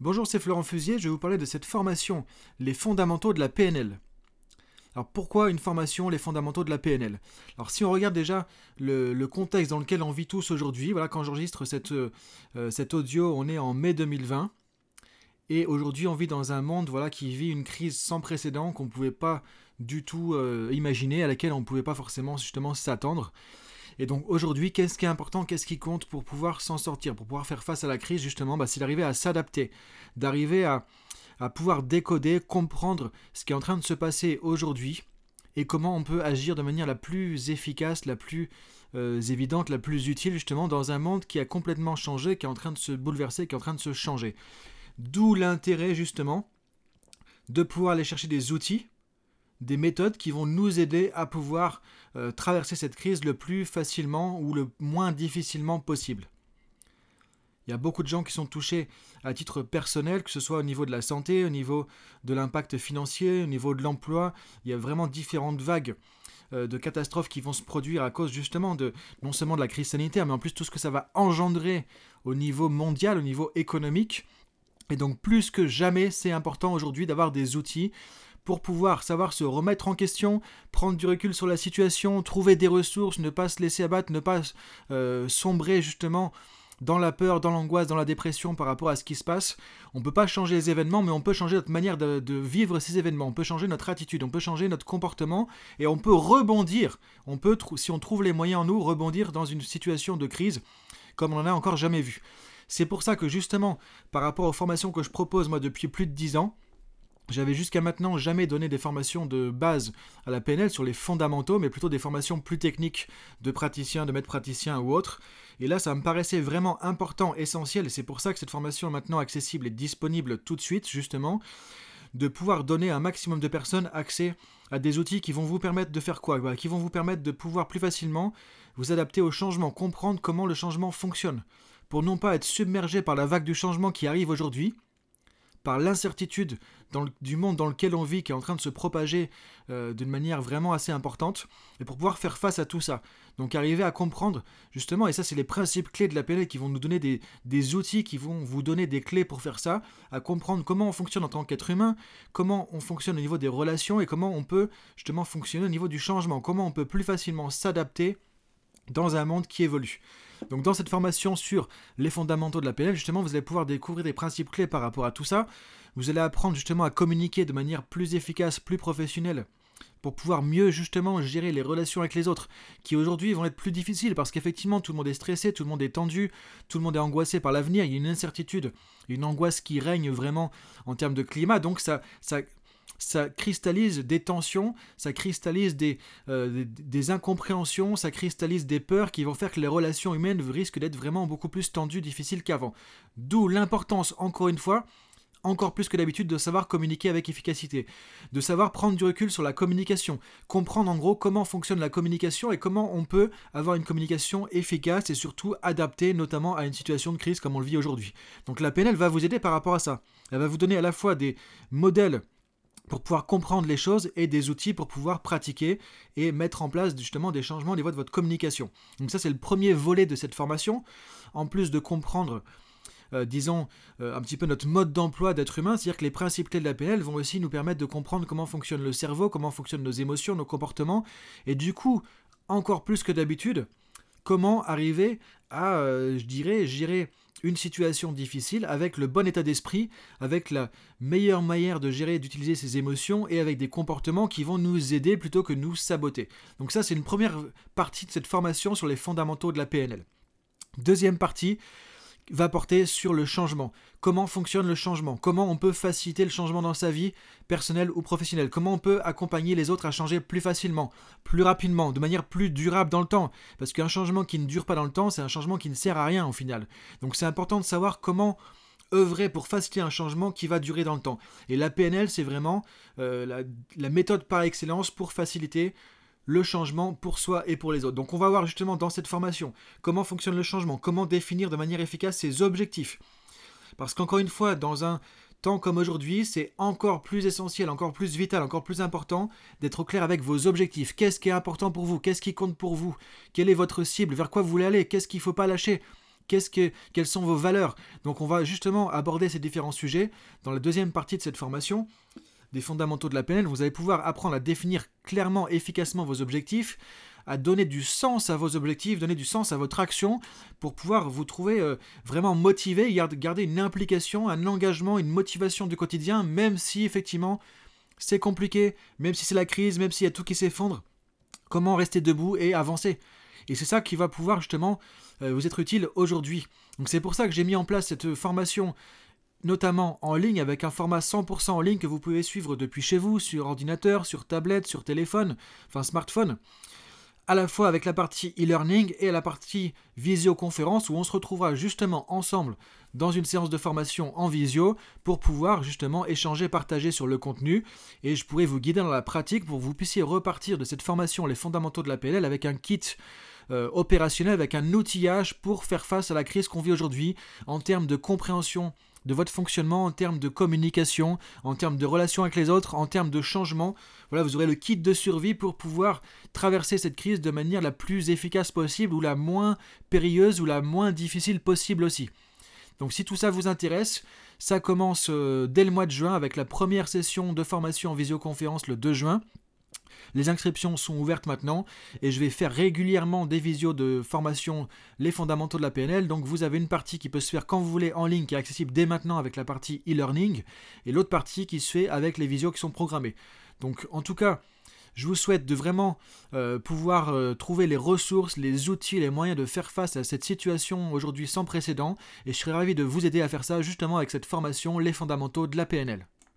Bonjour, c'est Florent Fusier, je vais vous parler de cette formation, les fondamentaux de la PNL. Alors pourquoi une formation, les fondamentaux de la PNL Alors si on regarde déjà le, contexte dans lequel on vit tous aujourd'hui, voilà quand j'enregistre cette, euh, cet audio, on est en mai 2020. Et aujourd'hui, on vit dans un monde voilà, qui vit une crise sans précédent qu'on ne pouvait pas du tout euh, imaginer, à laquelle on ne pouvait pas forcément justement s'attendre. Et donc aujourd'hui, qu'est-ce qui est important, qu'est-ce qui compte pour pouvoir s'en sortir, pour pouvoir faire face à la crise justement bah, C'est d'arriver à s'adapter, d'arriver à, pouvoir décoder, comprendre ce qui est en train de se passer aujourd'hui et comment on peut agir de manière la plus efficace, la plus euh, évidente, la plus utile justement dans un monde qui a complètement changé, qui est en train de se bouleverser, qui est en train de se changer. D'où l'intérêt justement de pouvoir aller chercher des outils des méthodes qui vont nous aider à pouvoir euh, traverser cette crise le plus facilement ou le moins difficilement possible. Il y a beaucoup de gens qui sont touchés à titre personnel, que ce soit au niveau de la santé, au niveau de l'impact financier, au niveau de l'emploi. Il y a vraiment différentes vagues euh, de catastrophes qui vont se produire à cause justement de non seulement de la crise sanitaire, mais en plus tout ce que ça va engendrer au niveau mondial, au niveau économique. Et donc plus que jamais, c'est important aujourd'hui d'avoir des outils pour pouvoir savoir se remettre en question, prendre du recul sur la situation, trouver des ressources, ne pas se laisser abattre, ne pas euh, sombrer justement dans la peur, dans l'angoisse, dans la dépression par rapport à ce qui se passe. On ne peut pas changer les événements, mais on peut changer notre manière de, vivre ces événements. On peut changer notre attitude, on peut changer notre comportement et on peut rebondir. On peut, si on trouve les moyens en nous, rebondir dans une situation de crise comme on n'en a encore jamais vu. C'est pour ça que justement, par rapport aux formations que je propose moi depuis plus de 10 ans, j'avais jusqu'à maintenant jamais donné des formations de base à la PNL sur les fondamentaux, mais plutôt des formations plus techniques de praticiens, de maîtres praticiens ou autres. Et là, ça me paraissait vraiment important, essentiel, et c'est pour ça que cette formation est maintenant accessible et disponible tout de suite, justement, de pouvoir donner à un maximum de personnes accès à des outils qui vont vous permettre de faire quoi? Qui vont vous permettre de pouvoir plus facilement vous adapter au changement, comprendre comment le changement fonctionne, pour non pas être submergé par la vague du changement qui arrive aujourd'hui, par l'incertitude du monde dans lequel on vit, qui est en train de se propager euh, d'une manière vraiment assez importante, et pour pouvoir faire face à tout ça. Donc arriver à comprendre, justement, et ça c'est les principes clés de la PNL qui vont nous donner des, des, outils, qui vont vous donner des clés pour faire ça, à comprendre comment on fonctionne en tant qu'être humain, comment on fonctionne au niveau des relations, et comment on peut justement fonctionner au niveau du changement, comment on peut plus facilement s'adapter dans un monde qui évolue. Donc dans cette formation sur les fondamentaux de la PNL, justement, vous allez pouvoir découvrir des principes clés par rapport à tout ça. Vous allez apprendre justement à communiquer de manière plus efficace, plus professionnelle pour pouvoir mieux justement gérer les relations avec les autres, qui aujourd'hui vont être plus difficiles parce qu'effectivement tout le monde est stressé, tout le monde est tendu, tout le monde est angoissé par l'avenir, il y a une incertitude, une angoisse qui règne vraiment en termes de climat, donc ça, ça, ça cristallise des tensions, ça cristallise euh, des, incompréhensions, ça cristallise des peurs qui vont faire que les relations humaines risquent d'être vraiment beaucoup plus tendues, difficiles qu'avant. D'où l'importance, encore une fois, encore plus que d'habitude, de savoir communiquer avec efficacité, de savoir prendre du recul sur la communication, comprendre en gros comment fonctionne la communication et comment on peut avoir une communication efficace et surtout adaptée notamment à une situation de crise comme on le vit aujourd'hui. Donc la PNL va vous aider par rapport à ça. Elle va vous donner à la fois des modèles pour pouvoir comprendre les choses et des outils pour pouvoir pratiquer et mettre en place justement des changements au niveau de votre communication. Donc ça c'est le premier volet de cette formation. En plus de comprendre, euh, disons, euh, un petit peu notre mode d'emploi d'être humain, c'est-à-dire que les principes clés de la PNL vont aussi nous permettre de comprendre comment fonctionne le cerveau, comment fonctionnent nos émotions, nos comportements, et du coup, encore plus que d'habitude, comment arriver à, euh, je dirais, gérer une situation difficile avec le bon état d'esprit, avec la meilleure manière de gérer et d'utiliser ses émotions et avec des comportements qui vont nous aider plutôt que nous saboter. Donc ça, c'est une première partie de cette formation sur les fondamentaux de la PNL. Deuxième partie, va porter sur le changement. Comment fonctionne le changement? Comment on peut faciliter le changement dans sa vie personnelle ou professionnelle? Comment on peut accompagner les autres à changer plus facilement, plus rapidement, de manière plus durable dans le temps? Parce qu'un changement qui ne dure pas dans le temps, c'est un changement qui ne sert à rien au final. Donc c'est important de savoir comment œuvrer pour faciliter un changement qui va durer dans le temps. Et la PNL, c'est vraiment euh, la, la méthode par excellence pour faciliter le changement pour soi et pour les autres. Donc on va voir justement dans cette formation comment fonctionne le changement, comment définir de manière efficace ses objectifs. Parce qu'encore une fois, dans un temps comme aujourd'hui, c'est encore plus essentiel, encore plus vital, encore plus important d'être clair avec vos objectifs. Qu'est-ce qui est important pour vous? Qu'est-ce qui compte pour vous? Quelle est votre cible? Vers quoi vous voulez aller? Qu'est-ce qu'il ne faut pas lâcher? Qu'est-ce que, quelles sont vos valeurs? Donc on va justement aborder ces différents sujets dans la deuxième partie de cette formation des fondamentaux de la PNL. Vous allez pouvoir apprendre à définir clairement, efficacement vos objectifs, à donner du sens à vos objectifs, donner du sens à votre action pour pouvoir vous trouver euh, vraiment motivé, garder une implication, un engagement, une motivation du quotidien, même si effectivement c'est compliqué, même si c'est la crise, même s'il y a tout qui s'effondre. Comment rester debout et avancer Et c'est ça qui va pouvoir justement euh, vous être utile aujourd'hui. Donc c'est pour ça que j'ai mis en place cette formation notamment en ligne avec un format 100% en ligne que vous pouvez suivre depuis chez vous, sur ordinateur, sur tablette, sur téléphone, enfin smartphone. À la fois avec la partie e-learning et la partie visioconférence où on se retrouvera justement ensemble dans une séance de formation en visio pour pouvoir justement échanger, partager sur le contenu. Et je pourrai vous guider dans la pratique pour que vous puissiez repartir de cette formation les fondamentaux de la PNL avec un kit euh, opérationnel, avec un outillage pour faire face à la crise qu'on vit aujourd'hui en termes de compréhension de votre fonctionnement en termes de communication, en termes de relation avec les autres, en termes de changement. Voilà, vous aurez le kit de survie pour pouvoir traverser cette crise de manière la plus efficace possible ou la moins périlleuse ou la moins difficile possible aussi. Donc si tout ça vous intéresse, ça commence euh, dès le mois de juin avec la première session de formation en visioconférence le 2 juin. Les inscriptions sont ouvertes maintenant et je vais faire régulièrement des visios de formation les fondamentaux de la PNL. Donc vous avez une partie qui peut se faire quand vous voulez en ligne qui est accessible dès maintenant avec la partie e-learning et l'autre partie qui se fait avec les visios qui sont programmées. Donc en tout cas, je vous souhaite de vraiment euh, pouvoir euh, trouver les ressources, les outils, les moyens de faire face à cette situation aujourd'hui sans précédent et je serai ravi de vous aider à faire ça justement avec cette formation Les fondamentaux de la PNL.